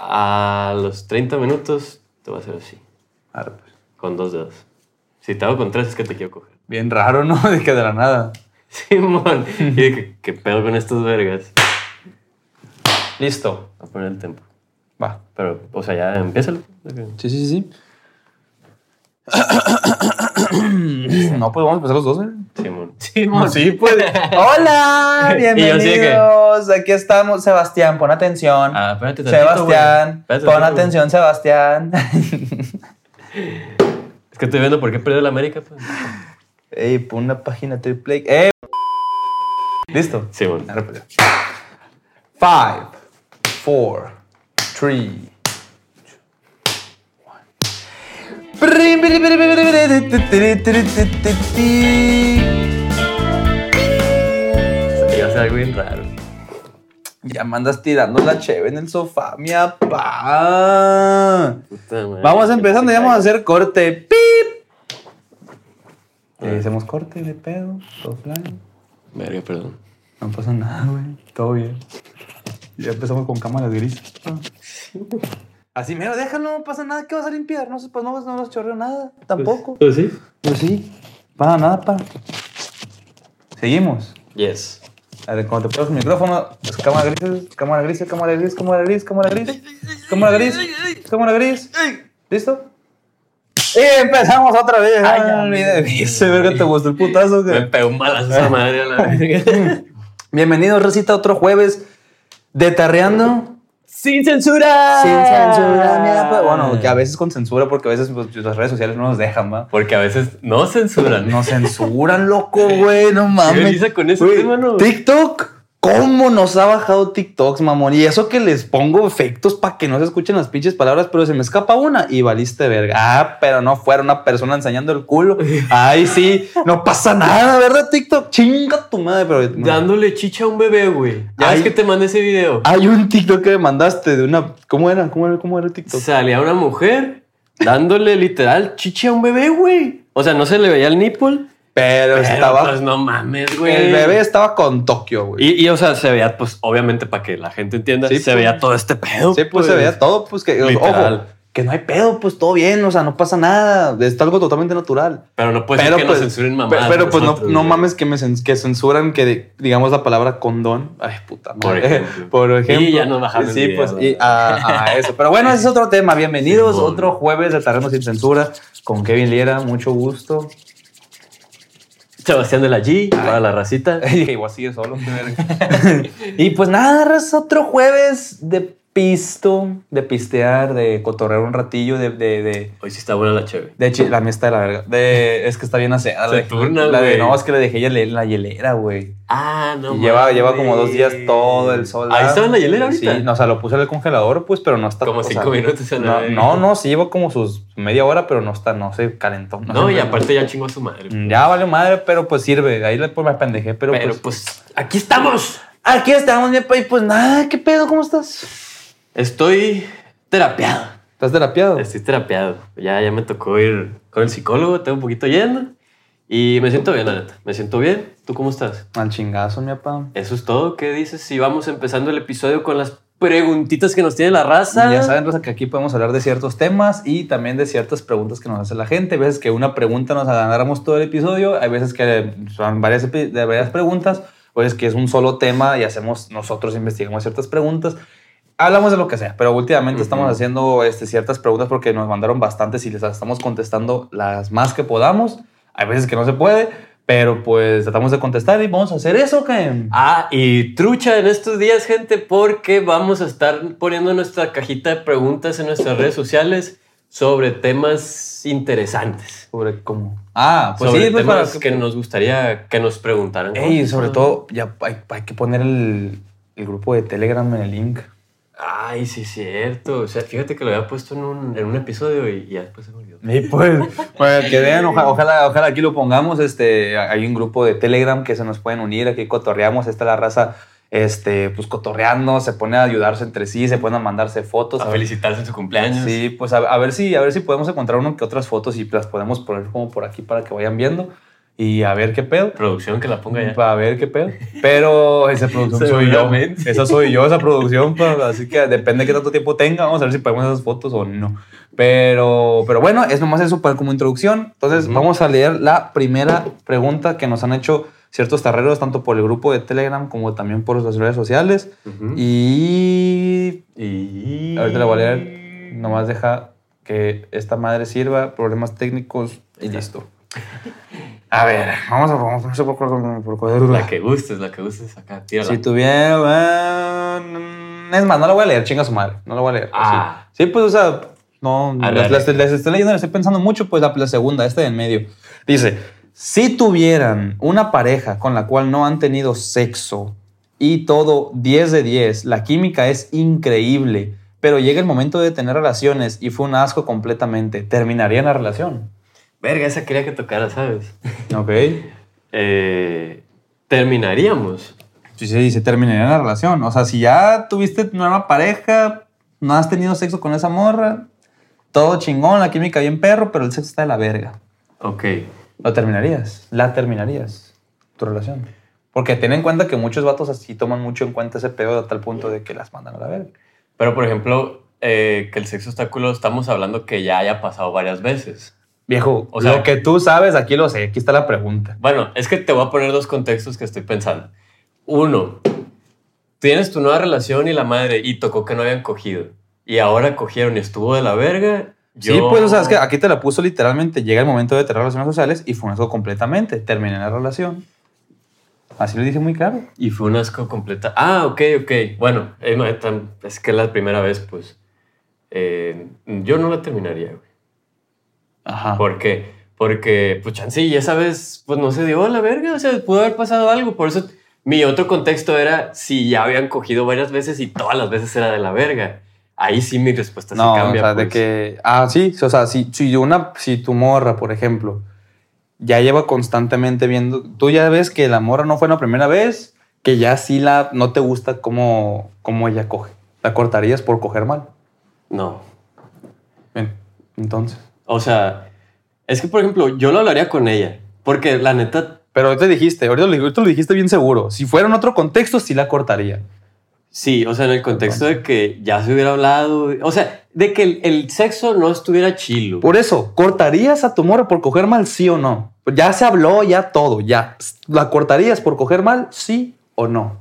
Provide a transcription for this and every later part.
A los 30 minutos te voy a hacer así, Arre, pues. con dos dedos. Si te hago con tres es que te quiero coger. Bien raro, ¿no? De que de la nada. Simón. Y de que, ¿qué pedo con estos vergas? Listo. A poner el tempo. Va. Pero, o sea, ya empieza. Sí, sí, sí. no, pues vamos a empezar los dos, ¿eh? Simón. Sí, pues. Hola, Y yo así de que- bienvenidos. Aquí estamos, Sebastián, pon atención. Ah, espérate tantito, Sebastián. Espérate pon tantito, atención, Sebastián. Es que estoy viendo por qué perdió la América. Pues. Ey, pon una página triple. Eh. Listo. Simón. Arre, pues. Five, four, three, a ser algo bien raro. Ya me andas tirando la cheve en el sofá, mi papá. Vamos empezando, ya vamos a hacer corte. ¡Pip! Eh, hacemos corte de pedo, todo flan. Verga, perdón. No pasa nada, güey. Todo bien. Ya empezamos con cámaras grises. Así, mero, déjalo, no pasa nada. ¿Qué vas a limpiar? No sé, pues no, no nos chorreó nada. Tampoco. Pues sí. Pues sí. Para nada, para. Seguimos. Yes. A ver, cuando te pones el micrófono, es cámara gris, cámara gris, cámara gris, cámara gris, cámara gris, cámara gris, cámara gris. ¿Listo? Y empezamos otra vez. Ay, ya. Dice, verga, ¿te gustó el putazo? Me pegó un balazo esa madre a la verga. Bienvenidos, Recita, otro jueves de Tarreando. ¡Sin censura! Sin censura, mira, pues, Bueno, que a veces con censura, porque a veces pues, las redes sociales no nos dejan, ¿va? Porque a veces no censuran. Nos censuran, loco, güey, no mames. risa con ese Güey, tema, ¿no? TikTok, ¿cómo nos ha bajado TikToks, mamón? Y eso que les pongo efectos para que no se escuchen las pinches palabras, pero se me escapa una y valiste verga. Ah, pero no fuera una persona enseñando el culo. Ay, sí, no pasa nada, ¿verdad, TikTok? Chinga tu madre, pero. Dándole chicha a un bebé, güey. Ya Ay. ves que te mandé ese video. Hay un TikTok que me mandaste de una. ¿Cómo era? ¿Cómo era, cómo era el TikTok? Salía una mujer dándole literal chicha a un bebé, güey. O sea, no se le veía el nipple. Pero, Pero estaba. pues no mames, güey. el bebé estaba con Tokio, güey. Y, y, o sea, se veía, pues, obviamente, para que la gente entienda, Sí, se pues. veía todo este pedo. Sí, pues, se veía todo, pues que, Literal. ojo, que no hay pedo, pues todo bien, o sea, no pasa nada, es algo totalmente natural. Pero no puede pero ser que pues, nos censuren mamadas. pero pues no, no mames que me que censuran que digamos la palabra condón. Ay, puta Por madre. ejemplo. Por ejemplo. Y ya nos bajaron el Sí, pues y a, a eso. Pero bueno, ese es otro tema. Bienvenidos otro jueves de Terreno sin censura con Kevin Liera, mucho gusto. Sebastián de la G, para la racita. Y dije, igual sigue solo. y pues nada, raza, otro jueves de pisto, de pistear, de cotorrear un ratillo, de, de, de, Hoy sí está buena la chévere. de hecho, la mía está de la verga. De, es que está bien aseada. Se la turna, la de-. No, es que le dejé la hielera, güey. Ah, no y lleva, lleva como dos días todo el sol. Ahí ah, estaba en la hielera ahorita. Sí, no, o sea, lo puse en el congelador, pues, pero no está. Como sea, cinco minutos en la No, no, no, sí lleva como sus media hora, pero no está, no se calentó. No, y aparte ya chingó a su madre. Ya vale madre, pero pues sirve. Ahí le pues, me pendejé, pero, Pero pues, pues, aquí estamos. Aquí estamos, mi país. Pues nada, ¿qué pedo? ¿Cómo estás? Estoy terapiado. ¿Estás terapiado? Estoy terapiado. Ya, ya me tocó ir con el psicólogo, tengo un poquito yendo. Y me siento bien, la neta. Me siento bien. ¿Tú cómo estás? Al chingazo, mi papá. Eso es todo. ¿Qué dices si vamos empezando el episodio con las preguntitas que nos tiene la raza? Ya saben, Rosa, que aquí podemos hablar de ciertos temas y también de ciertas preguntas que nos hace la gente. Hay veces que una pregunta nos agarramos todo el episodio, hay veces que son varias, de varias preguntas, o es que es un solo tema y hacemos nosotros investigamos ciertas preguntas. Hablamos de lo que sea, pero últimamente Ujú. estamos haciendo este, ciertas preguntas porque nos mandaron bastantes y les estamos contestando las más que podamos. Hay veces que no se puede, pero pues tratamos de contestar y vamos a hacer eso que... Ah, y trucha en estos días, gente, porque vamos a estar poniendo nuestra cajita de preguntas en nuestras redes sociales sobre temas interesantes. Sobre cómo... Ah, pues sobre sí, pues para temas que nos gustaría que nos preguntaran. Ey, sobre todo, ya hay, hay que poner el, el grupo de Telegram en el link. Ay, sí, es cierto. O sea, fíjate que lo había puesto en un, en un episodio y ya después se me olvidó. Y pues, pues, que vean, oja- ojalá, ojalá aquí lo pongamos. Este, hay un grupo de Telegram que se nos pueden unir, aquí cotorreamos, está la raza, este, pues cotorreando, se pone a ayudarse entre sí, se ponen a mandarse fotos. A felicitarse en su cumpleaños. Sí, pues a, a ver si, a ver si podemos encontrar uno que otras fotos y las podemos poner como por aquí para que vayan viendo. Y a ver qué pedo. Producción que la ponga ya. Para ver qué pedo. Pero esa producción soy yo. Esa soy yo, esa producción. pa, Así que depende de qué tanto tiempo tenga. Vamos a ver si podemos esas fotos o no. Pero, pero bueno, es nomás eso para como introducción. Entonces, vamos a leer la primera pregunta que nos han hecho ciertos tarreros, tanto por el grupo de Telegram como también por las redes sociales. Ujú. Y Y... ahorita la voy a leer. Nomás deja que esta madre sirva, problemas técnicos y listo. A ver, vamos a vamos a por, por, por, por- La que gustes, la que gustes acá, tírala. Si tuviera. mm, Es más, no la voy a leer, chinga su madre. No la voy a leer. Ah. Sí, pues, o sea, no. Las estoy leyendo, las estoy pensando mucho, pues la, la segunda, esta de en medio. Dice: Si tuvieran una pareja con la cual no han tenido sexo y todo 10 de 10, la química es increíble, pero llega el momento de tener relaciones y fue un asco completamente, ¿terminarían la relación? Verga, esa quería que tocara, ¿sabes? Ok. Eh, terminaríamos. Sí, sí, dice, terminaría la relación. O sea, si ya tuviste nueva pareja, no has tenido sexo con esa morra, todo chingón, la química bien perro, pero el sexo está de la verga. Ok. ¿Lo terminarías? ¿La terminarías? Tu relación. Porque ten en cuenta que muchos vatos así toman mucho en cuenta ese pedo a tal punto de que las mandan a la verga. Pero, por ejemplo, eh, que el sexo obstáculo, estamos hablando que ya haya pasado varias veces. Viejo, O sea- lo que tú sabes, aquí lo sé, aquí está la pregunta. Bueno, es que te voy a poner dos contextos que estoy pensando. Uno, tienes tu nueva relación y la madre y tocó que no habían cogido. Y ahora cogieron y estuvo de la verga. Sí, yo- pues, o sea, es que aquí te la puso literalmente, llega el momento de tener relaciones sociales y fue un asco completamente. Terminé la relación. Así lo dije muy claro. Y fue un asco completa. Ah, ok, ok. Bueno, eh, eh, es que la primera vez, pues, eh, yo no la terminaría, güey. Ajá. ¿Por qué? Porque, pues, chance, y esa vez, pues, no se dio a la verga. O sea, pudo haber pasado algo. Por eso, mi otro contexto era si ya habían cogido varias veces y todas las veces era de la verga. Ahí sí mi respuesta No, se cambia. o sea, de pues. que. Ah, sí, o sea, si, si, una, si tu morra, por ejemplo, ya lleva constantemente viendo. Tú ya ves que la morra no fue la primera vez, que ya sí la, no te gusta cómo, cómo ella coge. ¿La cortarías por coger mal? No. Bien, entonces. O sea, es que, por ejemplo, yo lo hablaría con ella. Porque la neta, Pero te dijiste, ahorita lo, ahorita lo dijiste bien seguro. Si fuera en otro contexto, sí la cortaría. sí, o sea, en el contexto de que ya se hubiera hablado. O sea, de que el, el sexo no estuviera chilo. Por eso, ¿cortarías a tu morra por coger mal, sí o no? Ya se habló, ya todo, ya. ¿La cortarías por coger mal, sí o no?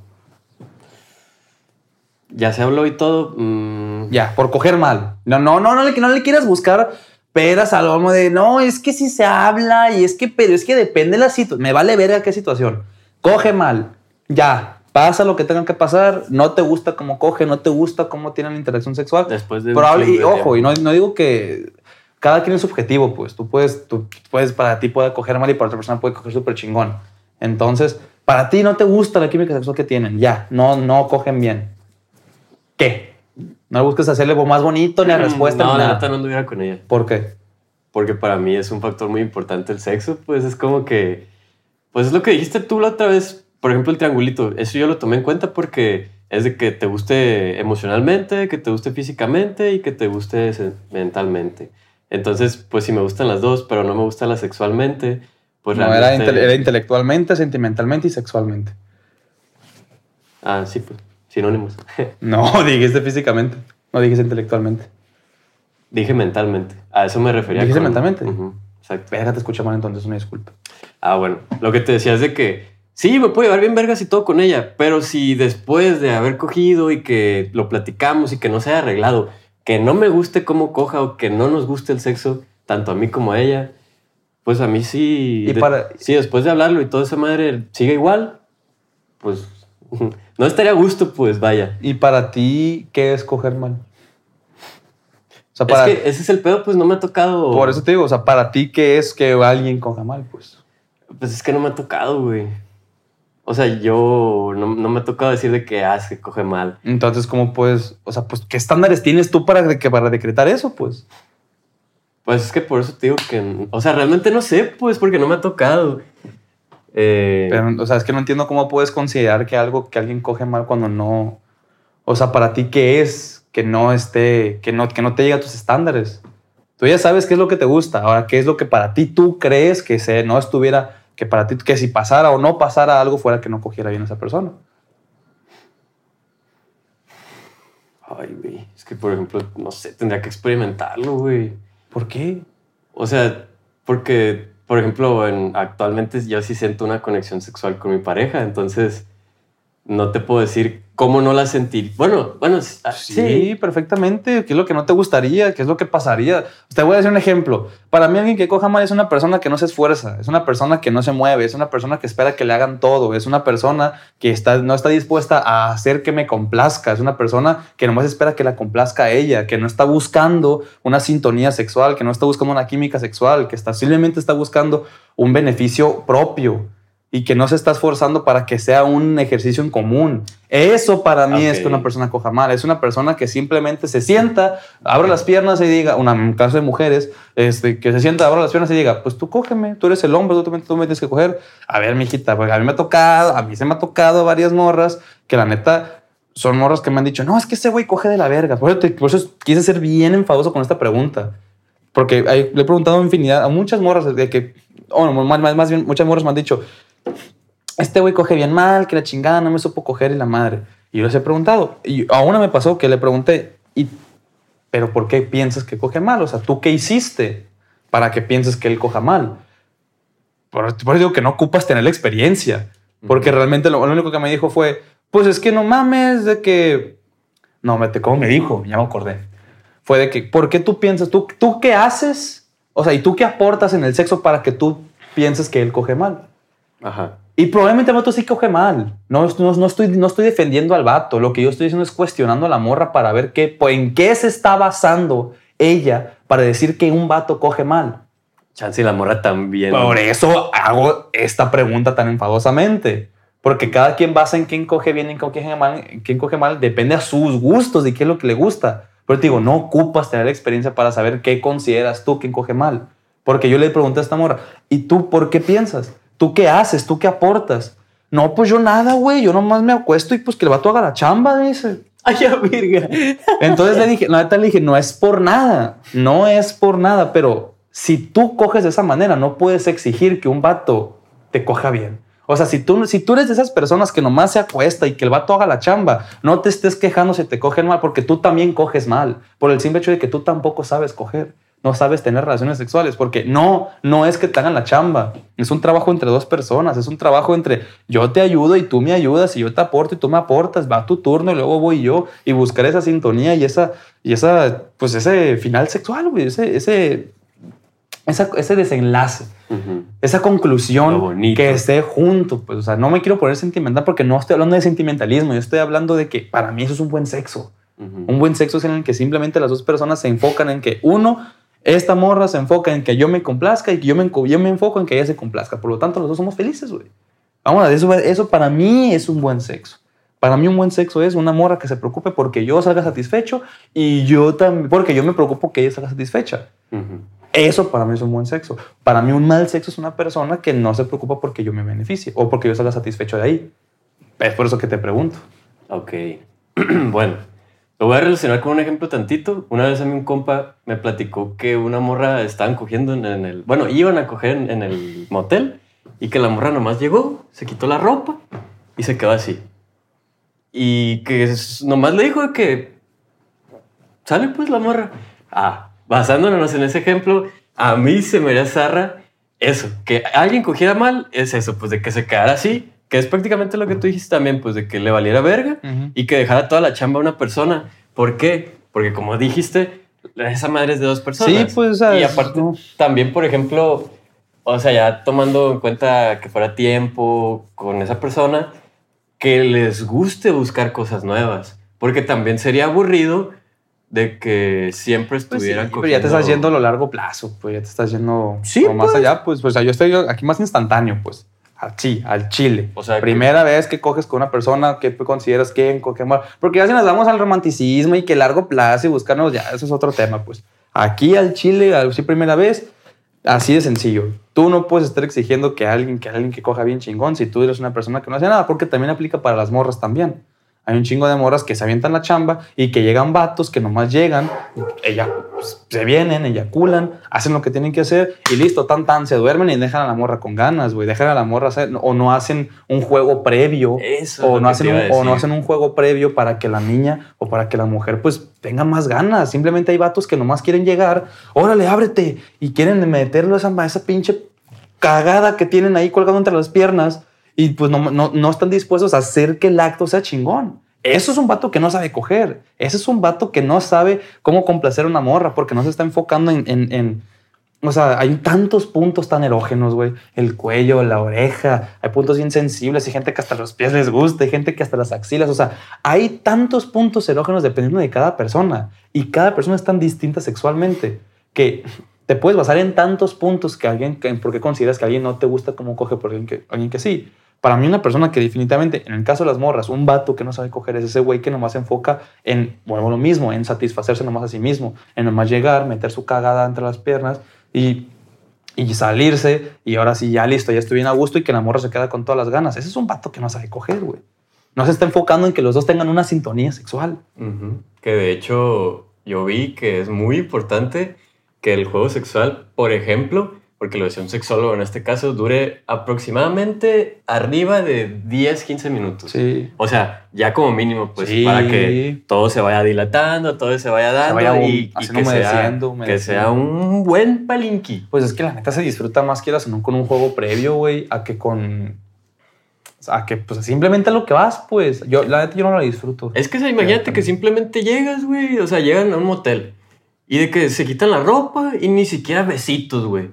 Ya se habló y todo. mm, Ya, por coger mal. No, no, no, no le, no le quieras buscar peras al lomo de no, es que si se habla y es que, pero es que depende de la situación. Me vale verga qué situación. Coge mal. Ya, pasa lo que tenga que pasar. No te gusta cómo coge, no te gusta cómo tienen interacción sexual. Después de. Probable, y ojo, y no, no digo que cada quien es subjetivo, pues tú puedes, tú puedes, para ti puede coger mal y para otra persona puede coger súper chingón. Entonces, para ti no te gusta la química sexual que tienen, ya, no, no cogen bien. ¿Qué? No busques hacerle más bonito ni la respuesta Mm, No, ni la nada. neta no anduviera con ella. ¿Por qué? Porque para mí es un factor muy importante el sexo. Pues es como que. Pues es lo que dijiste tú la otra vez. Por ejemplo, el triangulito. Eso yo lo tomé en cuenta porque es de que te guste emocionalmente, que te guste físicamente y que te guste mentalmente. Entonces, pues si me gustan las dos, pero no me gusta la sexualmente, pues no, era, realmente- inte- era intelectualmente, sentimentalmente y sexualmente. Ah, sí, pues, sinónimos. No, dijiste físicamente, no dijiste intelectualmente. Dije mentalmente. A eso me refería. ¿Dijiste con- mentalmente? Ujú, exacto. Verga, te escuché mal entonces, una disculpa. Ah, bueno. Lo que te decía es de que sí, me puedo llevar bien vergas y todo con ella, pero si después de haber cogido y que lo platicamos y que no se haya arreglado, que no me guste cómo coja o que no nos guste el sexo, tanto a mí como a ella, pues a mí sí. Y de- para- sí, después de hablarlo y toda esa madre sigue igual, pues no estaría a gusto, pues vaya. ¿Y para ti qué es coger mal? O sea, Es para, que ese es el pedo, pues no me ha tocado. por eso te digo, o sea, para ti qué es que alguien coja mal, pues. Pues es que no me ha tocado, güey. O sea, yo no, no me ha tocado decir de que, ah, es que coge mal. Entonces, ¿cómo puedes, o sea, pues, qué estándares tienes tú para, de- que, para decretar eso, pues? Pues es que por eso te digo que, o sea, realmente no sé, pues, porque no me ha tocado. Eh, Pero, o sea, es que no entiendo cómo puedes considerar que algo que alguien coge mal cuando no, o sea, para ti qué es que no esté, que no, que no te llegue a tus estándares. Tú ya sabes qué es lo que te gusta. Ahora, ¿qué es lo que para ti tú crees que se, no estuviera que para ti, que si pasara o no pasara algo fuera que no cogiera bien a esa persona. Ay, güey. Es que, por ejemplo, no sé, tendría que experimentarlo, güey. ¿Por qué? O sea, porque, por ejemplo, en, actualmente yo sí siento una conexión sexual con mi pareja, entonces no te puedo decir cómo no la sentir. Bueno, bueno, ah, sí, perfectamente. ¿Qué es lo que no te gustaría? ¿Qué es lo que pasaría? Te voy a decir un ejemplo. Para mí alguien que coja mal es una persona que no se esfuerza, es una persona que no se mueve, es una persona que espera que le hagan todo, es una persona que está, no está dispuesta a hacer que me complazca, es una persona que nomás espera que la complazca a ella, que no está buscando una sintonía sexual, que no está buscando una química sexual, que está, simplemente está buscando un beneficio propio y que no se está esforzando para que sea un ejercicio en común. Eso para mí es que una persona coja mal. Es una persona que simplemente se sienta, abre las piernas y diga, una, en caso de mujeres, este, que se sienta, abre las piernas y diga, pues tú cógeme, tú eres el hombre, tú, tú me tienes que coger. A ver, mijita, porque a mí me ha tocado, a mí se me ha tocado varias morras que la neta son morras que me han dicho, no, es que ese güey coge de la verga. Por eso, quise ser bien enfadoso con esta pregunta. Porque le he preguntado a infinidad, a muchas morras de que, o más, más bien, muchas morras me han dicho, este güey coge bien mal, que la chingada no me supo coger y la madre. Y yo les he preguntado, y a una me pasó que le pregunté, ¿y, pero por qué piensas que coge mal? O sea, ¿tú qué hiciste para que pienses que él coja mal? Por, eso digo que no ocupas tener la experiencia, porque realmente lo, único que me dijo fue, pues es que no mames de que... No, me ¿cómo me dijo? Ya me acordé. Fue de que, ¿por qué tú piensas, tú, tú qué haces? O sea, ¿y tú qué aportas en el sexo para que tú pienses que él coge mal? Ajá. Y probablemente el vato sí coge mal. No, no, estoy, no estoy defendiendo al vato. Lo que yo estoy diciendo es cuestionando a la morra para ver qué, pues, en qué se está basando ella para decir que un vato coge mal. Chance y la morra también. Por eso hago esta pregunta tan enfadosamente. Porque cada quien basa en quién coge bien y quién coge mal, quién coge mal depende a sus gustos y qué es lo que le gusta. Pero te digo, no ocupas tener experiencia para saber qué consideras tú quién coge mal. Porque yo le pregunté a esta morra, ¿y tú por qué piensas? ¿Tú qué haces? ¿Tú qué aportas? No, pues yo nada, güey. Yo nomás me acuesto y pues que el vato haga la chamba, dice. Ay, ya, virga. Entonces le dije, la le dije, no es por nada. No es por nada, pero si tú coges de esa manera, no puedes exigir que un vato te coja bien. O sea, si tú, si tú eres de esas personas que nomás se acuesta y que el vato haga la chamba, no te estés quejando si te cogen mal, porque tú también coges mal, por el simple hecho de que tú tampoco sabes coger no sabes tener relaciones sexuales, porque no, no es que te hagan la chamba, es un trabajo entre dos personas, es un trabajo entre yo te ayudo y tú me ayudas y yo te aporto y tú me aportas, va tu turno y luego voy yo y buscar esa sintonía y esa, y esa, pues ese final sexual, ese, ese, ese desenlace, esa conclusión que esté junto, pues, o sea, no me quiero poner sentimental porque no estoy hablando de sentimentalismo, yo estoy hablando de que para mí eso es un buen sexo. Un buen sexo es en el que simplemente las dos personas se enfocan en que uno esta morra se enfoca en que yo me complazca y que yo me, yo me enfoco en que ella se complazca. Por lo tanto, los dos somos felices, güey. Vamos, eso, eso para mí es un buen sexo. Para mí un buen sexo es una morra que se preocupe porque yo salga satisfecho y yo también, porque yo me preocupo que ella salga satisfecha. Eso para mí es un buen sexo. Para mí un mal sexo es una persona que no se preocupa porque yo me beneficie o porque yo salga satisfecho de ahí. Es por eso que te pregunto. Ok. bueno, lo voy a relacionar con un ejemplo tantito. Una vez a mí un compa me platicó que una morra estaban cogiendo en, el... Bueno, iban a coger en, el motel y que la morra nomás llegó, se quitó la ropa y se quedó así. Y que nomás le dijo que... Sale pues la morra. Ah, basándonos en ese ejemplo, a mí se me haría zarra eso, que alguien cogiera mal, es eso, pues de que se quedara así que es prácticamente lo que tú dijiste también, pues de que le valiera verga y que dejara toda la chamba a una persona. ¿Por qué? Porque como dijiste, esa madre es de dos personas. Sí, pues. Y aparte, también, por ejemplo, o sea, ya tomando en cuenta que fuera tiempo con esa persona, que les guste buscar cosas nuevas. Porque también sería aburrido de que siempre pues estuvieran pues pero ya te estás yendo a lo largo plazo, pues ya te estás yendo sí, más pues. allá, pues, pues yo estoy aquí más instantáneo, pues. Sí, al chile. O sea, primera vez que coges con una persona, ¿qué consideras mal? Porque ya si nos damos al romanticismo y que largo plazo y buscarnos, ya, eso es otro tema, pues. Aquí al chile, al sí, primera vez, así de sencillo. Tú no puedes estar exigiendo que alguien, que alguien que coja bien chingón si tú eres una persona que no hace nada, porque también aplica para las morras también. Hay un chingo de morras que se avientan la chamba y que llegan vatos que nomás llegan, ella pues, se vienen, eyaculan, hacen lo que tienen que hacer y listo, tan tan, se duermen y dejan a la morra con ganas, güey. Dejan a la morra hacer, o no hacen un juego previo. o, no hacen un, o no hacen un juego previo para que la niña o para que la mujer pues tenga más ganas. Simplemente hay vatos que nomás quieren llegar, órale, ábrete, y quieren meterlo a esa, esa pinche cagada que tienen ahí colgado entre las piernas y pues no, no, no están dispuestos a hacer que el acto sea chingón. Eso es un vato que no sabe coger. Ese es un vato que no sabe cómo complacer a una morra porque no se está enfocando en, en, o sea, hay tantos puntos tan erógenos, güey. El cuello, la oreja, hay puntos insensibles, hay gente que hasta los pies les gusta, hay gente que hasta las axilas, o sea, hay tantos puntos erógenos dependiendo de cada persona y cada persona es tan distinta sexualmente que te puedes basar en tantos puntos que alguien, que, porque consideras que alguien no te gusta cómo coge por alguien que, alguien que sí. Para mí una persona que definitivamente, en el caso de las morras, un vato que no sabe coger es ese güey que nomás se enfoca en, bueno, lo mismo, en satisfacerse nomás a sí mismo, en nomás llegar, meter su cagada entre las piernas y, y salirse y ahora sí, ya listo, ya estoy bien a gusto y que la morra se queda con todas las ganas. Ese es un vato que no sabe coger, güey. No se está enfocando en que los dos tengan una sintonía sexual. Que de hecho yo vi que es muy importante que el juego sexual, por ejemplo, porque lo decía un sexólogo en este caso, dure aproximadamente arriba de 10, 15 minutos. Sí. O sea, ya como mínimo, pues para que todo se vaya dilatando, todo se vaya dando y, que, sea, que, sea, un buen palinqui. Pues es que la neta se disfruta más quieras o con un juego previo, güey, a que con a que pues simplemente a lo que vas, pues. Yo, la neta, yo no la disfruto. Es que imagínate que simplemente llegas, güey. O sea, llegan a un motel y de que se quitan la ropa y ni siquiera besitos, güey.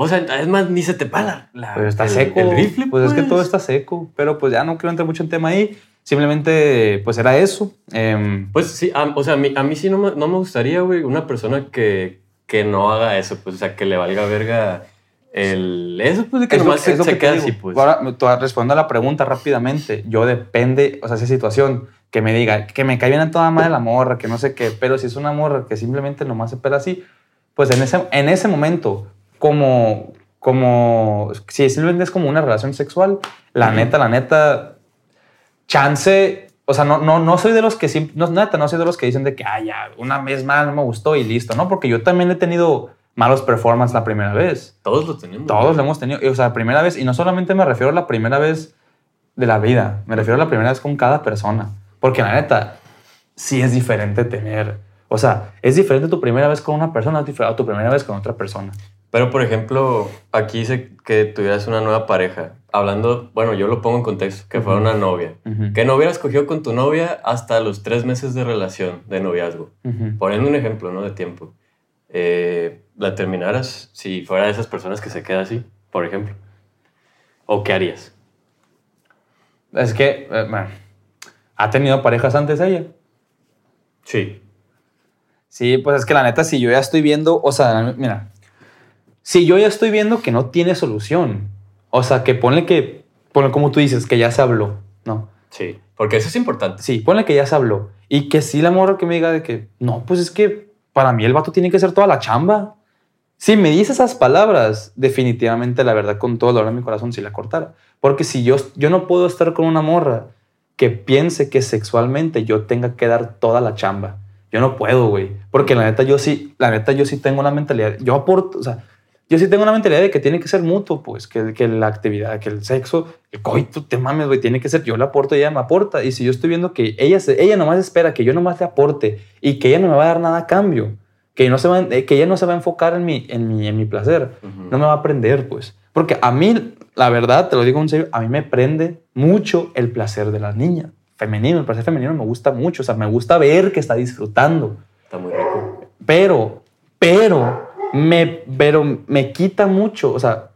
O sea, es más, ni se te para la, pues está seco. El rifle, pues. es que todo pues. está seco. Pero pues ya no quiero entrar mucho en tema ahí. Simplemente, pues era eso. Em, pues sí, o sea, a mí, a mí sí no me, no me gustaría, güey, una persona que, que no haga eso, pues, o sea, que le valga verga el... Eso, pues, de que nomás se, se queda así, pues. Ahora, respondo a la pregunta rápidamente. Yo depende, o sea, esa situación, que me diga, que me cae bien a toda madre la morra, que no sé qué, pero si es una morra que simplemente nomás se pela así, pues en ese, en ese momento como, como, si simplemente es como una relación sexual, la neta, la neta, chance, o sea, no, no, no soy de los que, no, neta, no soy de los que dicen de que, ay, ya, una vez más no me gustó y listo, ¿no? Porque yo también he tenido malos performances la primera vez. Todos lo tenemos. Todos lo hemos tenido, o sea, la primera vez, y no solamente me refiero a la primera vez de la vida, me refiero a la primera vez con cada persona, porque la neta, sí es diferente tener, o sea, es diferente tu primera vez con una persona a tu primera vez con otra persona. Pero, por ejemplo, aquí dice que tuvieras una nueva pareja. Hablando, bueno, yo lo pongo en contexto, que fuera una novia. Que no hubieras cogido con tu novia hasta los tres meses de relación, de noviazgo. Poniendo un ejemplo, ¿no? De tiempo. Eh, ¿La terminaras si fuera de esas personas que se queda así, por ejemplo? ¿O qué harías? Es que, eh, ¿ha tenido parejas antes ella? Sí. Sí, pues es que la neta, si yo ya estoy viendo, o sea, mira, si yo ya estoy viendo que no tiene solución, o sea, que ponle que, ponle como tú dices, que ya se habló, ¿no? Sí, porque eso es importante. Sí, ponle que ya se habló. Y que sí la morra que me diga de que, no, pues es que para mí el vato tiene que hacer toda la chamba. Si me dice esas palabras, definitivamente la verdad con todo el dolor de mi corazón si la cortara. Porque si yo, yo no puedo estar con una morra que piense que sexualmente yo tenga que dar toda la chamba. Yo no puedo, güey. Porque la neta yo sí, la neta yo sí tengo una mentalidad. Yo aporto, o sea, yo sí tengo una mentalidad de que tiene que ser mutuo, pues, que, que la actividad, que el sexo, el coito, te mames, güey, tiene que ser yo le aporto y ella me aporta. Y si yo estoy viendo que ella, ella nomás espera que yo nomás le aporte y que ella no me va a dar nada a cambio, que, no se va, que ella no se va a enfocar en mi, en mi, en mi placer, no me va a aprender, pues. Porque a mí, la verdad, te lo digo en serio, a mí me prende mucho el placer de la niña. Femenino, el placer femenino me gusta mucho, o sea, me gusta ver que está disfrutando. Está muy rico. Pero, pero me, pero me quita mucho, o sea,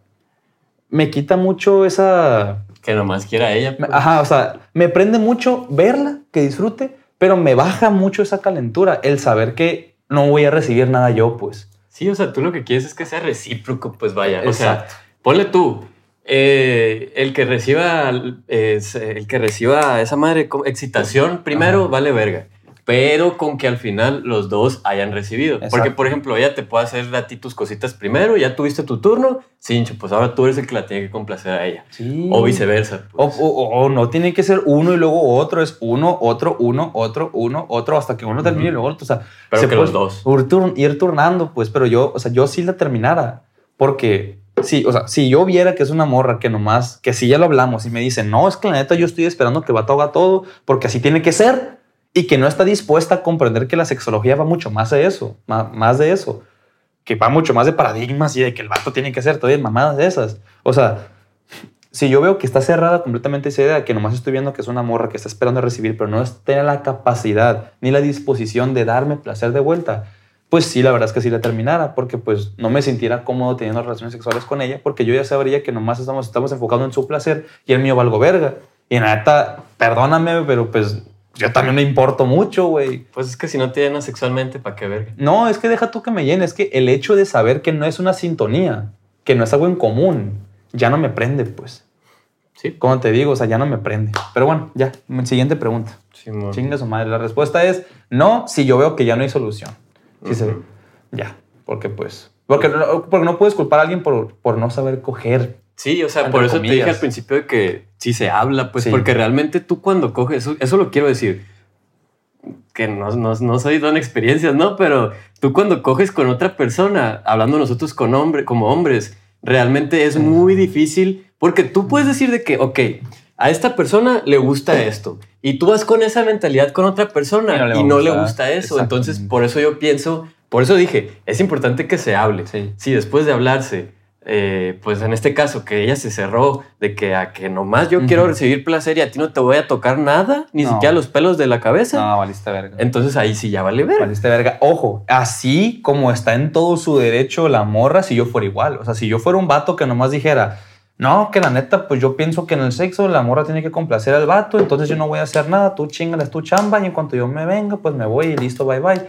me quita mucho esa... Que nomás quiera ella. Pues. Ajá, o sea, me prende mucho verla, que disfrute, pero me baja mucho esa calentura, el saber que no voy a recibir nada yo, pues. Sí, o sea, tú lo que quieres es que sea recíproco, pues vaya. O sea, ponle tú, eh, el que reciba el que reciba esa madre excitación primero vale verga. Pero con que al final los dos hayan recibido. Porque, por ejemplo, ella te puede hacer a ti tus cositas primero, ya tuviste tu turno, cincho, pues ahora tú eres el que la tiene que complacer a ella. Sí. O viceversa. O, pues. o- o no tiene que ser uno y luego otro, es uno, otro, uno, otro, uno, otro, hasta que uno termine y luego otro. O sea, Pero se que puede los dos. Ir turnando, pues, pero yo, o sea, yo sí la terminara. Porque, sí, o sea, si yo viera que es una morra que nomás, que si ya lo hablamos y me dice, no, es que la neta yo estoy esperando que el vato haga todo, porque así tiene que ser, y que no está dispuesta a comprender que la sexología va mucho más de eso, ma- más de eso, que va mucho más de paradigmas y de que el vato tiene que ser todavía mamadas de esas. O sea, si yo veo que está cerrada completamente esa idea, que nomás estoy viendo que es una morra que está esperando a recibir, pero no tiene la capacidad ni la disposición de darme placer de vuelta, pues sí, la verdad es que sí la terminara, porque pues no me sintiera cómodo teniendo relaciones sexuales con ella, porque yo ya sabría que nomás estamos, estamos enfocados en su placer y el mío valgo verga. Y la neta, perdóname, pero pues yo también me importo mucho, güey. Pues es que si no te llenas sexualmente, ¿para qué verga? No, es que deja tú que me llene, es que el hecho de saber que no es una sintonía, que no es algo en común, ya no me prende, pues. Sí. Como te digo, o sea, ya no me prende. Pero bueno, ya, siguiente pregunta. Simón. Chinga su madre. La respuesta es no si yo veo que ya no hay solución. Sí se ve. Ujú. Ya, porque pues... Porque porque no puedes culpar a alguien por, por no saber coger. Sí, o sea, por eso te dije al principio de que sí se habla, pues Sí. porque realmente tú cuando coges, eso, eso lo quiero decir, que no, no, no soy don experiencias, ¿no? Pero tú cuando coges con otra persona, hablando nosotros con hombre, como hombres, realmente es muy difícil porque tú puedes decir de que, ok, a esta persona le gusta esto y tú vas con esa mentalidad con otra persona Y no le y no gusta eso. Entonces, por eso yo pienso, por eso dije, es importante que se hable. Sí. Si después de hablarse, eh, pues en este caso que ella se cerró de que a que nomás yo quiero recibir placer y a ti no te voy a tocar nada, ni No. siquiera los pelos de la cabeza, No, valiste verga. entonces ahí sí ya vale ver. Valiste verga. Ojo, así como está en todo su derecho la morra, si yo fuera igual. O sea, si yo fuera un vato que nomás dijera, no, que la neta, pues yo pienso que en el sexo la morra tiene que complacer al vato, entonces yo no voy a hacer nada, tú chingales tu chamba y en cuanto yo me venga, pues me voy y listo, bye bye.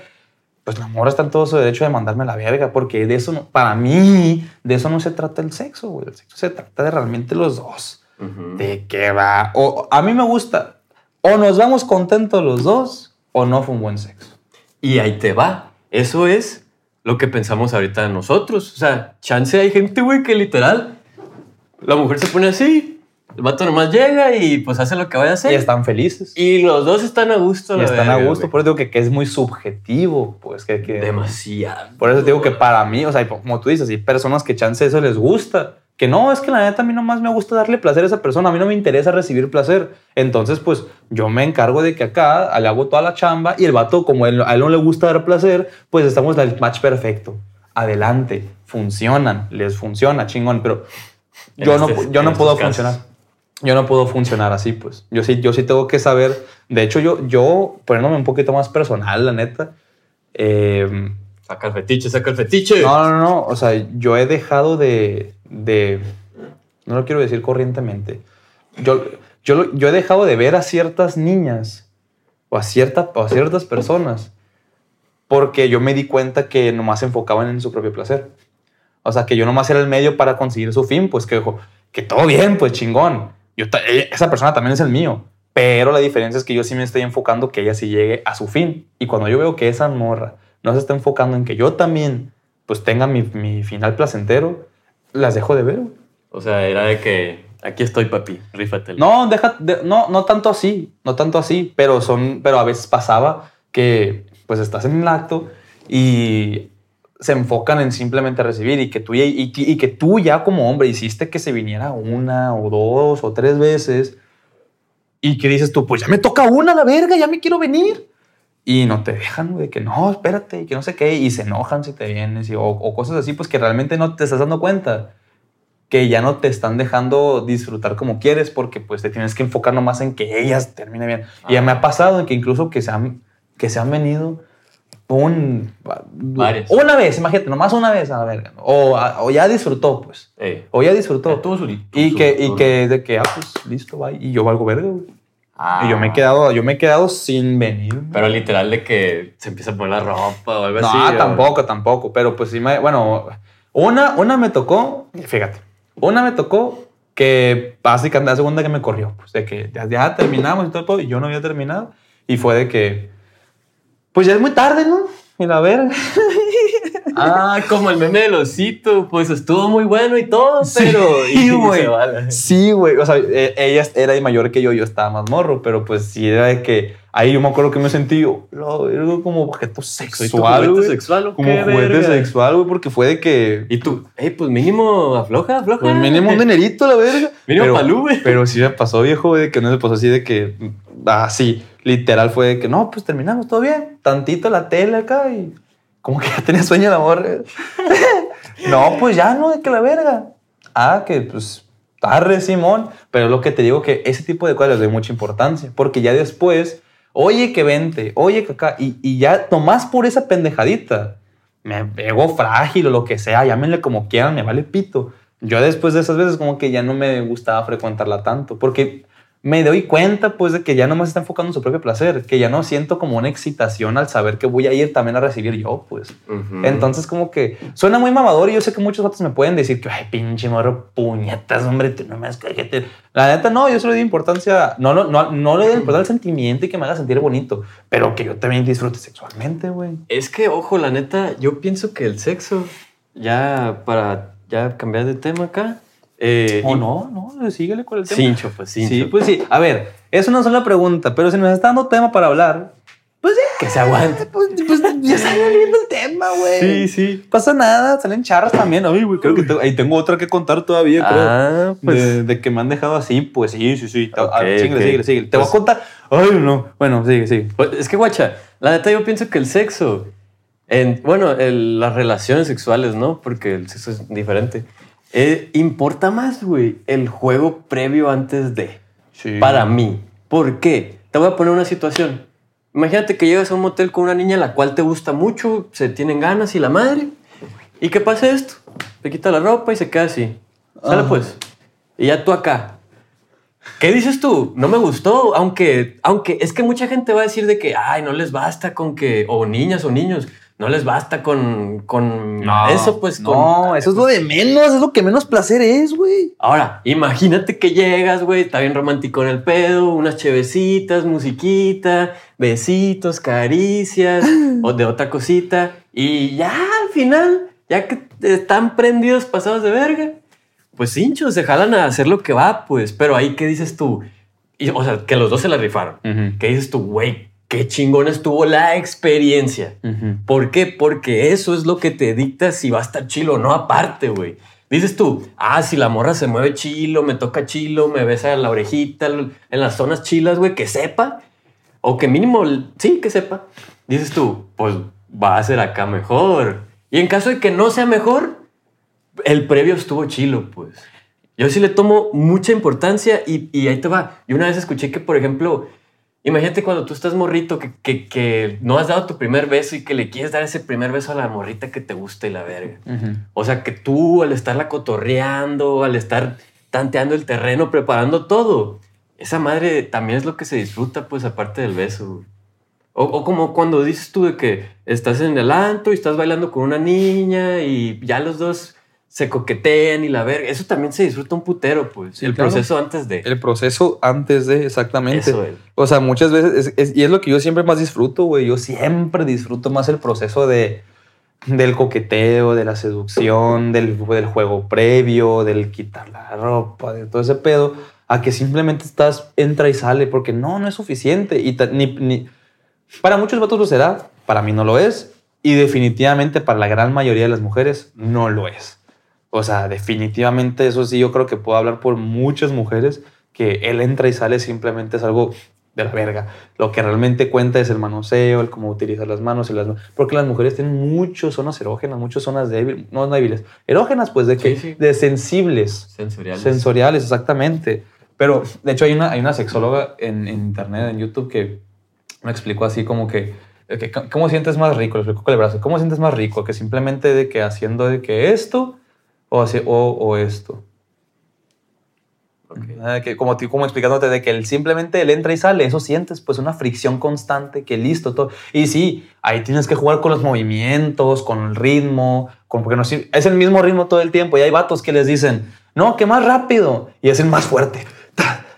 Pues la morra está en todo su derecho de mandarme la verga, porque de eso, no, para mí, de eso no se trata el sexo, güey. El sexo se trata de realmente los dos. ¿De qué va? O a mí me gusta, o nos vamos contentos los dos, o no fue un buen sexo. Y ahí te va. Eso es lo que pensamos ahorita nosotros. O sea, chance hay gente, güey, que literal, la mujer se pone así, el vato nomás llega y pues hace lo que vaya a hacer. Y están felices. Y los dos están a gusto. Y la están a gusto. güey. Por eso digo que, que es muy subjetivo. Pues que, que- Demasiado. Por eso digo que para mí, o sea, como tú dices, hay personas que chance eso les gusta. Que no, es que la neta a mí nomás me gusta darle placer a esa persona. A mí no me interesa recibir placer. Entonces, pues yo me encargo de que acá le hago toda la chamba y el vato, como él- a él no le gusta dar placer, pues estamos el match perfecto. Adelante. Funcionan. Les funciona, chingón. Pero yo no, este- yo en no puedo casos. funcionar. Yo no puedo funcionar así, pues. Yo sí, yo sí tengo que saber. De hecho, yo, yo poniéndome un poquito más personal, la neta. eh, Saca el fetiche, saca el fetiche. no, no, no. O sea, yo he dejado de. de no lo quiero decir corrientemente. Yo, yo, yo he dejado de ver a ciertas niñas o a, cierta, o a ciertas personas porque yo me di cuenta que nomás se enfocaban en su propio placer. O sea, que yo nomás era el medio para conseguir su fin, pues que, que todo bien, pues chingón. Yo, ella- esa persona también es el mío. Pero la diferencia es que yo sí me estoy enfocando que ella sí llegue a su fin. Y cuando yo veo que esa morra no se está enfocando en que yo también pues tenga mi, mi final placentero, las dejo de ver. O sea, era de que aquí estoy, papi, rífatelo. No, deja, de- no, no tanto así, no tanto así, pero son, pero a veces pasaba que pues estás en el acto y se enfocan en simplemente recibir y que tú ya, y, y que tú ya como hombre hiciste que se viniera una o dos o tres veces y que dices tú, pues ya me toca una la verga, ya me quiero venir. Y no te dejan, güey, que no, espérate, y que no sé qué, y se enojan si te vienes, y- o, o cosas así, pues que realmente no te estás dando cuenta que ya no te están dejando disfrutar como quieres porque pues te tienes que enfocar nomás en que ellas terminen bien. Y ya me ha pasado en que incluso que se han, que se han venido un, Varias. una vez, imagínate, nomás una vez a la verga. O, o ya disfrutó, pues. Eh, O ya disfrutó. tú solito, y tú que, y que de que, ah, pues listo, bye. Y yo valgo verga, güey. Ah. Y yo me he quedado, yo me he quedado sin venir. Pero literal de que se empieza a poner la ropa o algo No, así. o- tampoco, tampoco. Pero pues sí me. Bueno, una, una me tocó, fíjate, una me tocó que básicamente la segunda que me corrió. Pues de que ya, ya terminamos y todo, y yo no había terminado. Y fue de que pues ya es muy tarde, ¿no? Y la verga. Ah, como el meme del osito, pues estuvo muy bueno y todo, Sí, pero... y güey. Sí, güey. O sea, eh, ella era mayor que yo, yo estaba más morro, pero pues sí era de que ahí yo me acuerdo que me sentí yo, lo- era como objeto ¿Soy tu sexual, juguete sexual o Como qué, juguete verga? sexual, güey, porque fue de que. Y tú, hey, pues mínimo afloja, afloja. Pues mínimo un dinerito, la verga. Mínimo pero, palú, güey. Pero sí me pasó, viejo, güey, de que no se pasó así de que. Así, literal fue de que no, pues terminamos todo bien. Tantito la tele acá y. Como que ya tenía sueño el amor. no, pues ya no, de que la verga. Ah, que pues. Tarre, Simón. Pero lo que te digo que ese tipo de cosas les doy mucha importancia. Porque ya después, oye que vente, oye que acá. Y, y ya nomás por esa pendejadita me pego frágil o lo que sea, llámenle como quieran, me vale pito. Yo después de esas veces como que ya no me gustaba frecuentarla tanto, porque me doy cuenta pues de que ya nomás está enfocando en su propio placer, que ya no siento como una excitación al saber que voy a ir también a recibir yo, pues. Entonces como que suena muy mamador y yo sé que muchos otros me pueden decir que, ay, pinche morro, puñetas, hombre, tú no me has cállate. La neta, no, yo solo le doy importancia, no, no, no, no le doy importancia al sentimiento y que me haga sentir bonito, pero que yo también disfrute sexualmente, güey. Es que, ojo, la neta, yo pienso que el sexo, ya para ya cambiar de tema acá. Eh, O y- no, no, síguele con el tema. Cincho, pues cincho. Sí, pues sí. A ver, es una sola pregunta, pero si nos está dando tema para hablar, pues sí. Que se aguante. Pues, pues ya sale viendo el tema, güey. Sí, sí. Pasa nada, salen charras también. Ay, güey, creo que te- ahí tengo otra que contar todavía, creo. Ah, pues. de, de que me han dejado así, pues sí, sí, sí. Ok, Ah, síguele, ok. síguele, síguele. Te Pues- voy a contar. Ay, no. Bueno, sigue, sigue. Pues, es que, guacha, la neta yo pienso que el sexo, en, bueno, el- las relaciones sexuales, ¿no? Porque el sexo es diferente. Eh, importa más, güey, el juego previo antes de. Sí. Para mí. ¿Por qué? Te voy a poner una situación. Imagínate que llegas a un motel con una niña a la cual te gusta mucho, se tienen ganas y la madre. ¿Y qué pasa esto? Te quita la ropa y se queda así. Sale Ajá. pues. Y ya tú acá. ¿Qué dices tú? No me gustó, aunque, aunque es que mucha gente va a decir de que, ay, no les basta con que, o niñas o niños, no les basta con, con eso, pues con... No, eso es lo de menos, es lo que menos placer es, güey. Ahora, imagínate que llegas, güey, está bien romántico en el pedo, unas chevecitas, musiquita, besitos, caricias, o de otra cosita, y ya al final, ya que están prendidos pasados de verga, pues hinchos, se jalan a hacer lo que va, pues, pero ahí, ¿qué dices tú? Y, o sea, que los dos se la rifaron. ¿Qué dices tú, güey? Qué chingón estuvo la experiencia. ¿Por qué? Porque eso es lo que te dicta si va a estar chilo o no aparte, güey. Dices tú, ah, si la morra se mueve chilo, me toca chilo, me besa la orejita, en las zonas chilas, güey, que sepa. O que mínimo, sí, que sepa. Dices tú, pues va a ser acá mejor. Y en caso de que no sea mejor, el previo estuvo chilo, pues. Yo sí le tomo mucha importancia y, y ahí te va. Yo una vez escuché que, por ejemplo, imagínate cuando tú estás morrito, que, que, que no has dado tu primer beso y que le quieres dar ese primer beso a la morrita que te gusta y la verga. O sea, que tú al estarla cotorreando, al estar tanteando el terreno, preparando todo, esa madre también es lo que se disfruta, pues aparte del beso. O, o como cuando dices tú de que estás en el antro y estás bailando con una niña y ya los dos se coquetean y la verga. Eso también se disfruta un putero, pues. Sí, el claro. proceso antes de. El proceso antes de, exactamente. Eso, güey. O sea, muchas veces, es- es- y es lo que yo siempre más disfruto, güey. Yo siempre disfruto más el proceso de, del coqueteo, de la seducción, del, del juego previo, del quitar la ropa, de todo ese pedo, a que simplemente estás, entra y sale, porque no, no es suficiente. Y ta- ni, ni- para muchos vatos lo será, para mí no lo es, y definitivamente para la gran mayoría de las mujeres no lo es. O sea, definitivamente eso sí, yo creo que puedo hablar por muchas mujeres que él entra y sale simplemente es algo de la verga. Lo que realmente cuenta es el manoseo, el cómo utilizar las manos y las porque las mujeres tienen muchas zonas erógenas, muchas zonas débiles, no débiles, erógenas pues de que Sí, sí. de sensibles, Sensoriales. sensoriales exactamente. Pero de hecho hay una hay una sexóloga en, en internet, en YouTube que me explicó así como que, que ¿cómo sientes más rico? Le explicó con el brazo. ¿Cómo sientes más rico? Que simplemente de que haciendo de que esto o, hace- o, o esto. Que como, como explicándote de que él simplemente él entra y sale, eso sientes pues una fricción constante, que listo, todo. Y sí, ahí tienes que jugar con los movimientos, con el ritmo, con, porque no, es el mismo ritmo todo el tiempo. Y hay vatos que les dicen, no, que más rápido, y hacen más fuerte.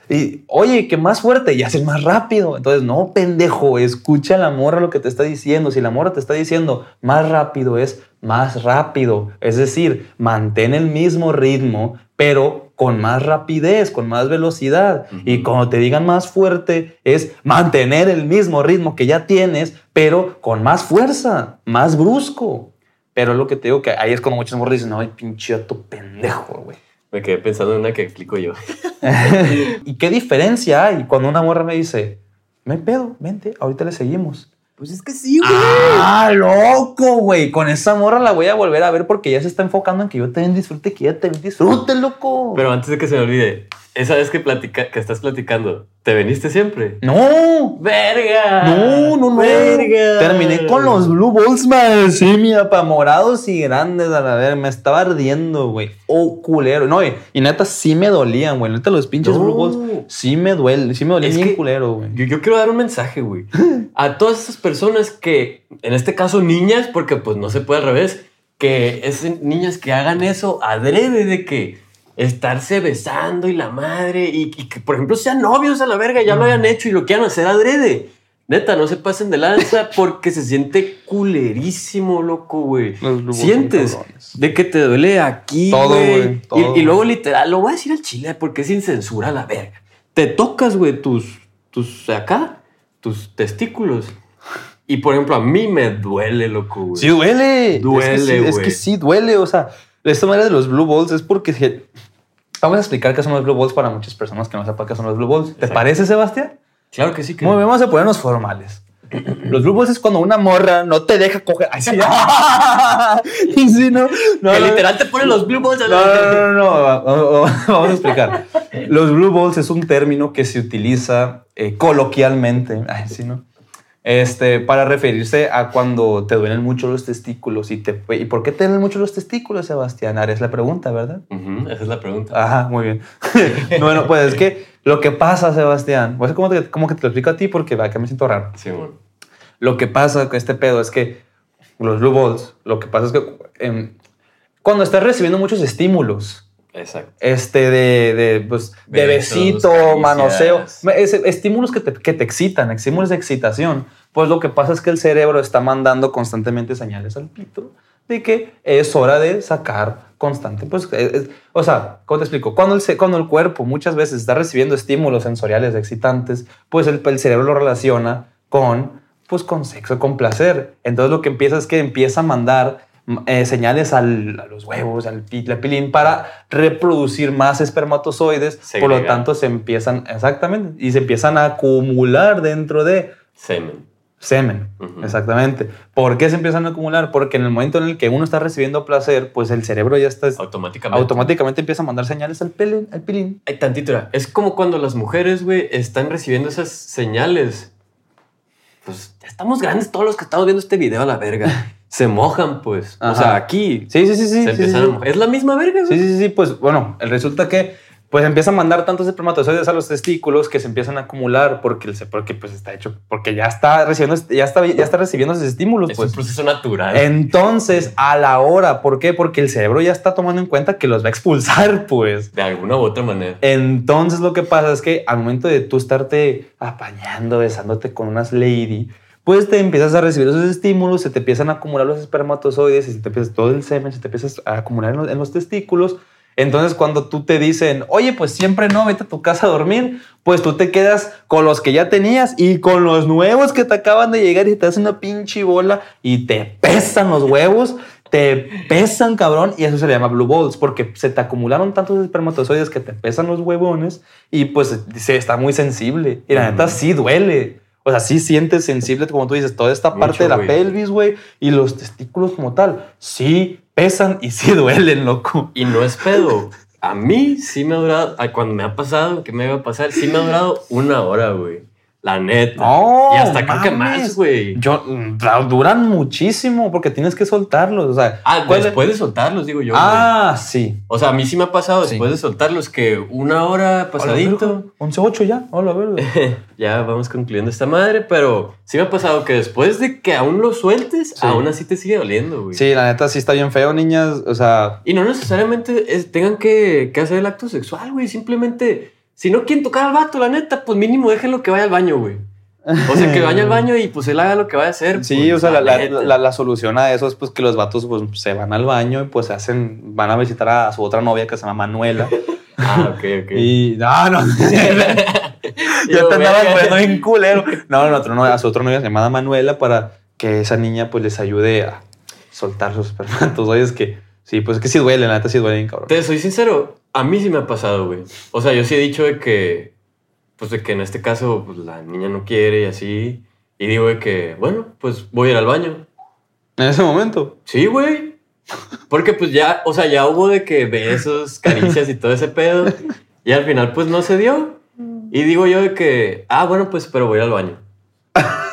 Y, oye, que más fuerte y haces más rápido. Entonces, no, pendejo, escucha a la morra lo que te está diciendo. Si la morra te está diciendo más rápido, es más rápido. Es decir, mantén el mismo ritmo, pero con más rapidez, con más velocidad. Y cuando te digan más fuerte, es mantener el mismo ritmo que ya tienes, pero con más fuerza, más brusco. Pero es lo que te digo que ahí es cuando muchos morros dicen, ay, pinche tu pendejo, güey. Me quedé pensando en una que explico yo. ¿Y qué diferencia hay cuando una morra me dice, me pedo, vente, ahorita le seguimos? Pues es que sí, güey. ¡Ah, loco, güey! Con esa morra la voy a volver a ver porque ya se está enfocando en que yo también disfrute, que ella también disfrute, loco. Pero antes de que se me olvide, esa vez que, platica, que estás platicando, ¿te veniste siempre? ¡No! ¡Verga! No, no, no. ¡Verga! Terminé con los Blue Balls, man. Sí, mi apa, morados y grandes, a la ver. Me estaba ardiendo, güey. Oh, culero. No, y, y neta sí me dolían, güey. Neta los pinches No. Blue Balls sí me duelen. Sí me dolían Es bien que- culero, güey. Yo, yo quiero dar un mensaje, güey. A todas esas personas que, en este caso niñas, porque pues no se puede al revés, que es niñas que hagan eso adrede de que estarse besando y la madre y, y que, por ejemplo, sean novios a la verga, ya lo hayan hecho y lo quieran hacer adrede. Neta, no se pasen de lanza porque se siente culerísimo, loco, güey. Los Blue Balls son Sientes de que te duele aquí, Todo, güey. güey. Y, y luego literal, lo voy a decir al chile porque es sin censura la verga. Te tocas, güey, tus, tus, acá, tus testículos. Y por ejemplo, a mí me duele, loco, güey. Sí duele. Duele, es que sí, es güey. que sí duele. O sea, esta manera de los Blue Balls es porque... Vamos a explicar qué son los Blue Balls para muchas personas que no sepan qué son los Blue Balls. ¿Te parece, Sebastián? Claro que sí. Que Muy bien, vamos a ponernos formales. Los blue balls es cuando una morra no te deja coger. Ay, sí. Sí, no. No, que no, literal te ponen los blue balls a la no, no, no, no, va- va- Vamos a explicar. Los blue balls es un término que se utiliza eh, coloquialmente. Ay, sí, ¿no? Este, para referirse a cuando te duelen mucho los testículos. ¿Y, te, ¿Y por qué te duelen mucho los testículos, Sebastián? Ahora es la pregunta, ¿verdad? Esa es la pregunta. Ajá, muy bien. bueno, pues es que lo que pasa, Sebastián, voy a hacer como, te- como que te lo explico a ti porque va, que me siento raro. Simón. Lo que pasa con este pedo es que los blue balls, lo que pasa es que em, cuando estás recibiendo muchos estímulos, Exacto. este de, de, pues, de besito, caricias. manoseo, es- estímulos que te, que te excitan, estímulos de excitación, pues lo que pasa es que el cerebro está mandando constantemente señales al pito de que es hora de sacar constante, pues, es- es- o sea, ¿cómo te explico? Cuando el, cuando el cuerpo muchas veces está recibiendo estímulos sensoriales excitantes, pues el, el cerebro lo relaciona con, pues, con sexo, con placer. Entonces lo que empieza es que empieza a mandar eh, señales al- a los huevos, al la pilín, para reproducir más espermatozoides. Por lo tanto, se empiezan, exactamente, y se empiezan a acumular dentro de Semen. semen. Exactamente. ¿Por qué se empiezan a acumular? Porque en el momento en el que uno está recibiendo placer, pues el cerebro ya está Automáticamente. automáticamente empieza a mandar señales al pilín. Al pilín. Ay, es como cuando las mujeres, güey, están recibiendo esas señales. Pues ya estamos grandes todos los que estamos viendo este video a la verga. Se mojan, pues. O sea, aquí Sí, sí, sí, sí. se sí, empiezan sí, a mojar. Es la misma verga, Sí, sí, sí, pues bueno, el resulta que pues empieza a mandar tantos espermatozoides a los testículos que se empiezan a acumular porque, el, porque pues está hecho, porque ya está recibiendo, ya está, ya está recibiendo esos estímulos, Es pues. un proceso natural. Entonces, a la hora, ¿por qué? Porque el cerebro ya está tomando en cuenta que los va a expulsar, pues. De alguna u otra manera. Entonces lo que pasa es que al momento de tú estarte apañando, besándote con unas lady, pues te empiezas a recibir esos estímulos, se te empiezan a acumular los espermatozoides, y se te empieza todo el semen, se te empieza a acumular en los, en los testículos. Entonces cuando tú te dicen, oye, pues siempre no, vete a tu casa a dormir, pues tú te quedas con los que ya tenías y con los nuevos que te acaban de llegar y te hacen una pinche bola y te pesan los huevos te pesan, cabrón, y eso se le llama blue balls, porque se te acumularon tantos espermatozoides que te pesan los huevones y pues se está muy sensible. Y la neta Ujú. sí duele. O sea, sí sientes sensible, como tú dices, toda esta Mucho, parte de la pelvis, güey, y los testículos como tal. Sí pesan y sí duelen, loco. Y no es pedo. A mí sí me ha durado, cuando me ha pasado, que me iba a pasar, sí me ha durado una hora, güey. La neta. Y hasta creo que mames. más, güey. Yo, duran muchísimo porque tienes que soltarlos. O sea, Ah, ¿cuál es- después de soltarlos, digo yo. Ah, sí. O sea, a mí sí me ha pasado Sí. después de soltarlos que una hora pasadito. 11-8 ya. Hola, verga. ya vamos concluyendo esta madre, pero sí me ha pasado que después de que aún lo sueltes, Sí. aún así te sigue doliendo, güey. Sí, la neta sí está bien feo, niñas. O sea, Y no necesariamente es- tengan que, que hacer el acto sexual, güey. Simplemente si no quieren tocar al vato, la neta, pues mínimo déjenlo que vaya al baño, güey. O sea, que vaya al baño y pues él haga lo que vaya a hacer. Sí, pues, o sea, la, la, la- la solución a eso es pues que los vatos pues se van al baño y pues hacen, van a visitar a su otra novia que se llama Manuela. Ah, ok, ok. y no, no, Yo, te andabas verga. poniendo bien culero. No, no, novia, a su otra novia llamada Manuela para que esa niña pues les ayude a soltar sus espermatozoides que sí, pues es que sí duele, la neta sí duele bien cabrón. Te soy sincero, a mí sí me ha pasado, güey. O sea, yo sí he dicho de que, pues de que en este caso pues, la niña no quiere y así. Y digo de que, bueno, pues voy a ir al baño. En ese momento. Sí, güey. Porque pues ya, o sea, ya hubo de que besos, caricias y todo ese pedo. Y al final pues no se dio. Y digo yo de que, ah, bueno, pues pero voy al baño.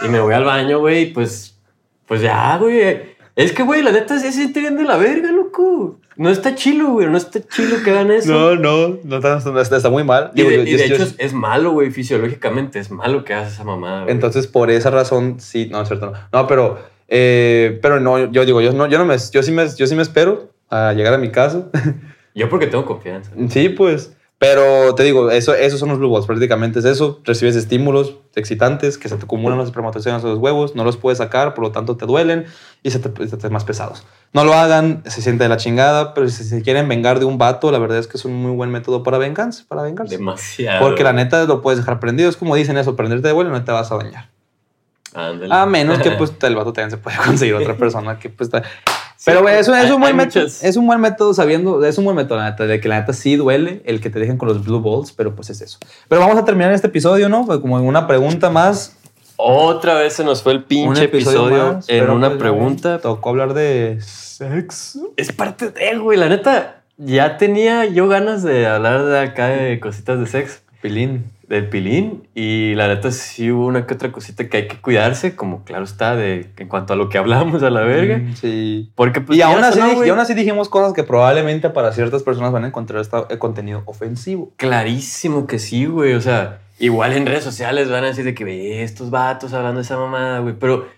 Y me voy al baño, güey, y pues, pues ya, güey. Es que, güey, la neta se siente bien de la verga, loco. No está chilo, güey. No está chilo que hagan eso. No, no, no está, está- está muy mal. Y de, Digo, y yo- de yo- hecho es, es malo, güey, fisiológicamente. Es malo que hagas esa mamada. güey. Entonces, por esa razón, sí, no, es cierto, no. No, pero, eh, pero no, yo digo, yo no, yo no me, yo sí me, yo sí me espero a llegar a mi casa. Yo porque tengo confianza. sí, pues. Pero te digo, eso, esos son los blue balls, prácticamente es eso. Recibes estímulos excitantes que se te acumulan los espermatozoides en los huevos, no los puedes sacar, por lo tanto te duelen y se te, se te hacen más pesados. No lo hagan, se siente de la chingada, pero si se quieren vengar de un vato, la verdad es que es un muy buen método para venganza, para vengarse. Demasiado. Porque la neta lo puedes dejar prendido. Es como dicen eso, prenderte de vuelo no te vas a dañar. Ándale. A menos que pues el vato también se puede conseguir otra persona que pues... Pero güey, es, un- es un buen método, es un buen método sabiendo, es un buen método la neta, de que la neta sí duele el que te dejen con los blue balls, pero pues es eso. Pero vamos a terminar este episodio, ¿no? Fue Como en una pregunta más. Otra vez se nos fue el pinche episodio, más, en una pues, pregunta. Tocó hablar de sexo. Es parte de, güey, la neta. Ya tenía yo ganas de hablar de acá de cositas de sexo, Pilín. Del pilín. Y la neta sí hubo una que otra cosita que hay que cuidarse, como claro está, de en cuanto a lo que hablamos a la verga. Mm, Sí. Porque pues. Y aún, así, no, y aún así dijimos cosas que probablemente para ciertas personas van a encontrar eh, contenido ofensivo. Clarísimo que sí, güey. O sea, igual en redes sociales van a decir de que ve estos vatos hablando de esa mamada, güey. Pero,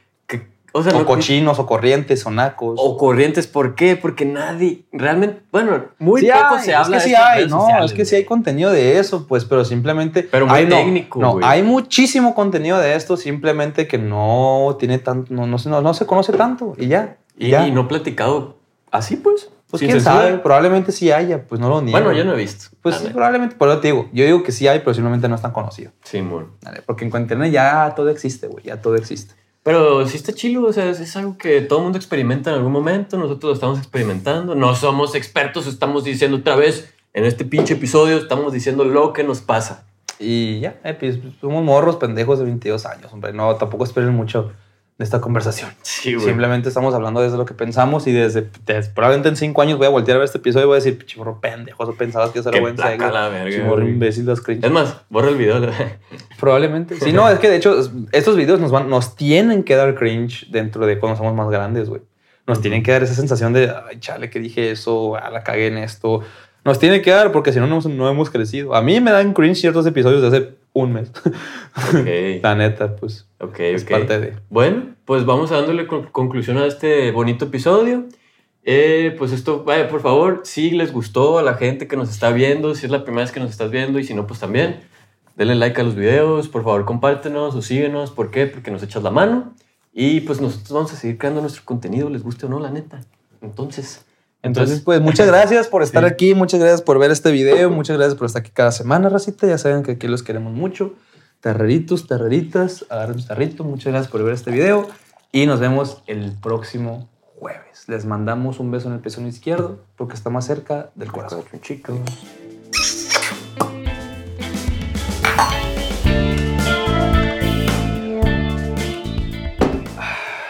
o sea, O no- cochinos, o corrientes, o nacos. O corrientes, ¿por qué? Porque nadie, realmente, bueno, muy Sí poco hay, se habla es que de sí hay, redes no, sociales, es que sí hay contenido de eso, pues, pero simplemente. Pero muy hay, técnico, No, güey. hay muchísimo contenido de esto, simplemente que no tiene tanto, no, no, se- no, no se conoce tanto y ya. Y, ya. y no platicado así, pues. pues quién sabe, probablemente sí haya, pues no lo niego. Bueno, yo no he visto. Pues sí, probablemente, por eso te digo, yo digo que sí hay, pero simplemente no es tan conocido. Sí. ¿vale? Porque en internet ya todo existe, güey, ya todo existe. Pero sí está chilo, o sea, es, es algo que todo el mundo experimenta en algún momento, nosotros lo estamos experimentando, no somos expertos, estamos diciendo otra vez, en este pinche episodio estamos diciendo lo que nos pasa. Y ya, eh, pues, somos morros pendejos de 22 años, hombre, no, tampoco esperen mucho de esta conversación. Sí, Simplemente estamos hablando desde lo que pensamos y desde, desde- probablemente en cinco años voy a voltear a ver este episodio y voy a decir, chimorro pendejo, pensabas que eso era buen verga, Chimorro imbécil, los cringe. Es más, borra el video. Probablemente. Sí, no, es que de hecho estos videos nos, van, nos tienen que dar cringe dentro de cuando somos más grandes, güey. Nos tienen que dar esa sensación de, ay, chale, que dije eso, ah, la cagué en esto. Nos tiene que dar porque si no, no, hemos- no hemos crecido. A mí me dan cringe ciertos episodios de hace un mes. Ok, La neta, pues ok, es ok. parte de... Bueno, pues vamos a dándole con- conclusión a este bonito episodio. Eh, pues esto, vaya, por favor, si les gustó a la gente que nos está viendo, si es la primera vez que nos estás viendo y si no, pues también, denle like a los videos, por favor, compártenos o síguenos. ¿Por qué? Porque nos echas la mano y pues nosotros vamos a seguir creando nuestro contenido, les guste o no, la neta. Entonces, Entonces, pues muchas gracias por estar Sí. aquí, muchas gracias por ver este video, muchas gracias por estar aquí cada semana, racita. Ya saben que aquí los queremos mucho. Terreritos, terreritas, agarren su tarrito. Muchas gracias por ver este video y nos vemos el próximo jueves. Les mandamos un beso en el pezón izquierdo porque está más cerca del corazón. chicos.